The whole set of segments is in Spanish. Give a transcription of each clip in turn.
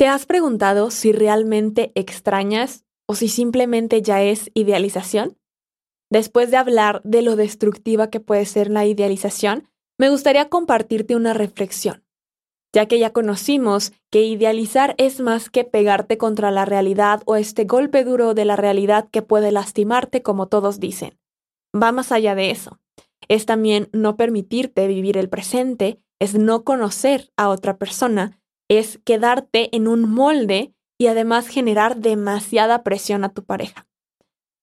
¿Te has preguntado si realmente extrañas o si simplemente ya es idealización? Después de hablar de lo destructiva que puede ser la idealización, me gustaría compartirte una reflexión, ya que ya conocimos que idealizar es más que pegarte contra la realidad o este golpe duro de la realidad que puede lastimarte como todos dicen. Va más allá de eso. Es también no permitirte vivir el presente, es no conocer a otra persona, es quedarte en un molde y además generar demasiada presión a tu pareja.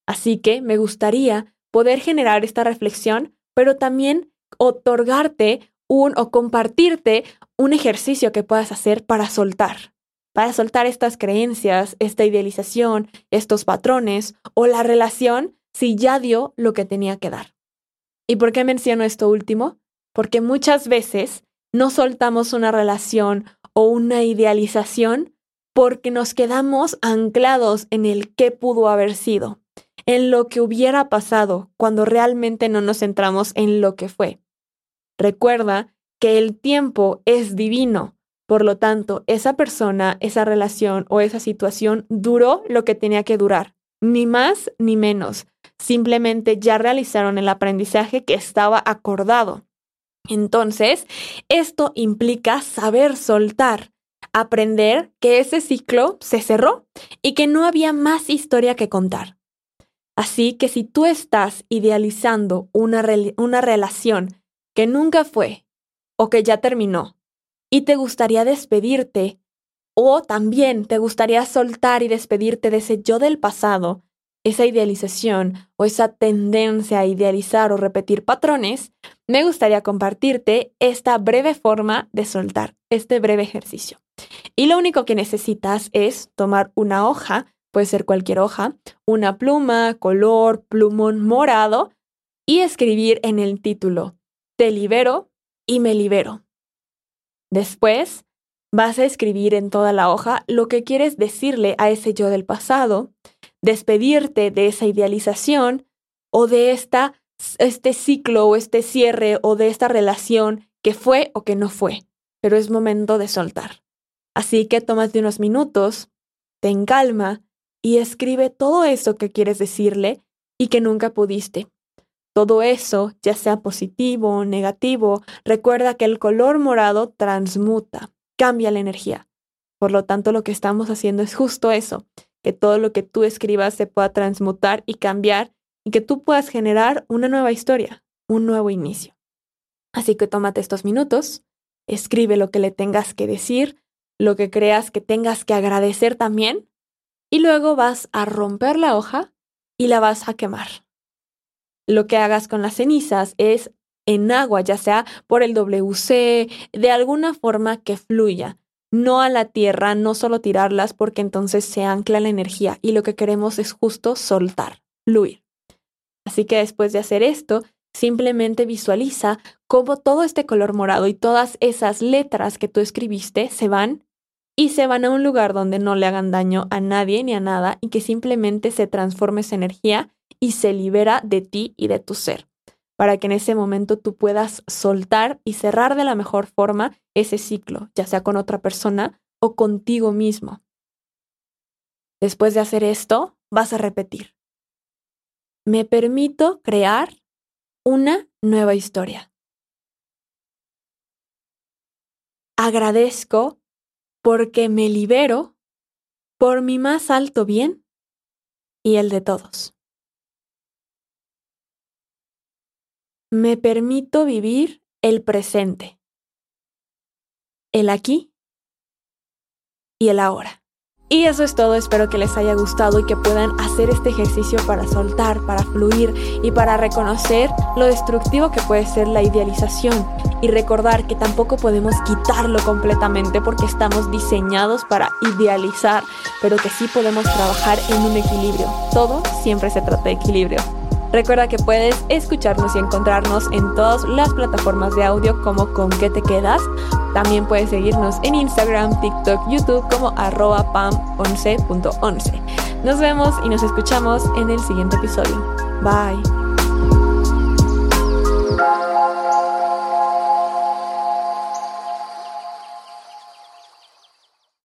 Así que me gustaría poder generar esta reflexión, pero también otorgarte un o compartirte un ejercicio que puedas hacer para soltar, para soltar estas creencias, esta idealización, estos patrones o la relación si ya dio lo que tenía que dar. ¿Y por qué menciono esto último? Porque muchas veces no soltamos una relación o una idealización porque nos quedamos anclados en el qué pudo haber sido, en lo que hubiera pasado, cuando realmente no nos centramos en lo que fue. Recuerda que el tiempo es divino, por lo tanto, esa persona, esa relación o esa situación duró lo que tenía que durar, ni más ni menos. Simplemente ya realizaron el aprendizaje que estaba acordado. Entonces, esto implica saber soltar, aprender que ese ciclo se cerró y que no había más historia que contar. Así que si tú estás idealizando una, una relación que nunca fue o que ya terminó y te gustaría despedirte o también te gustaría soltar y despedirte de ese yo del pasado, esa idealización o esa tendencia a idealizar o repetir patrones, me gustaría compartirte esta breve forma de soltar, este breve ejercicio. Y lo único que necesitas es tomar una hoja, puede ser cualquier hoja, una pluma, color, plumón morado y escribir en el título, te libero y me libero. Después, vas a escribir en toda la hoja lo que quieres decirle a ese yo del pasado, despedirte de esa idealización o de esta, este ciclo o este cierre o de esta relación que fue o que no fue, pero es momento de soltar. Así que tomas de unos minutos, ten calma y escribe todo eso que quieres decirle y que nunca pudiste. Todo eso, ya sea positivo o negativo, recuerda que el color morado transmuta, cambia la energía. Por lo tanto, lo que estamos haciendo es justo eso, que todo lo que tú escribas se pueda transmutar y cambiar y que tú puedas generar una nueva historia, un nuevo inicio. Así que tómate estos minutos, escribe lo que le tengas que decir, lo que creas que tengas que agradecer también, y luego vas a romper la hoja y la vas a quemar. Lo que hagas con las cenizas es en agua, ya sea por el WC, de alguna forma que fluya, no a la tierra, no solo tirarlas porque entonces se ancla la energía y lo que queremos es justo soltar, fluir. Así que después de hacer esto, simplemente visualiza cómo todo este color morado y todas esas letras que tú escribiste se van y se van a un lugar donde no le hagan daño a nadie ni a nada y que simplemente se transforme esa energía y se libera de ti y de tu ser para que en ese momento tú puedas soltar y cerrar de la mejor forma ese ciclo, ya sea con otra persona o contigo mismo. Después de hacer esto, vas a repetir. Me permito crear una nueva historia. Agradezco porque me libero por mi más alto bien y el de todos. Me permito vivir el presente, el aquí y el ahora. Y eso es todo, espero que les haya gustado y que puedan hacer este ejercicio para soltar, para fluir y para reconocer lo destructivo que puede ser la idealización y recordar que tampoco podemos quitarlo completamente porque estamos diseñados para idealizar, pero que sí podemos trabajar en un equilibrio. Todo siempre se trata de equilibrio. Recuerda que puedes escucharnos y encontrarnos en todas las plataformas de audio como con qué te quedas. También puedes seguirnos en Instagram, TikTok, YouTube como arroba pam11.11. Nos vemos y nos escuchamos en el siguiente episodio. Bye.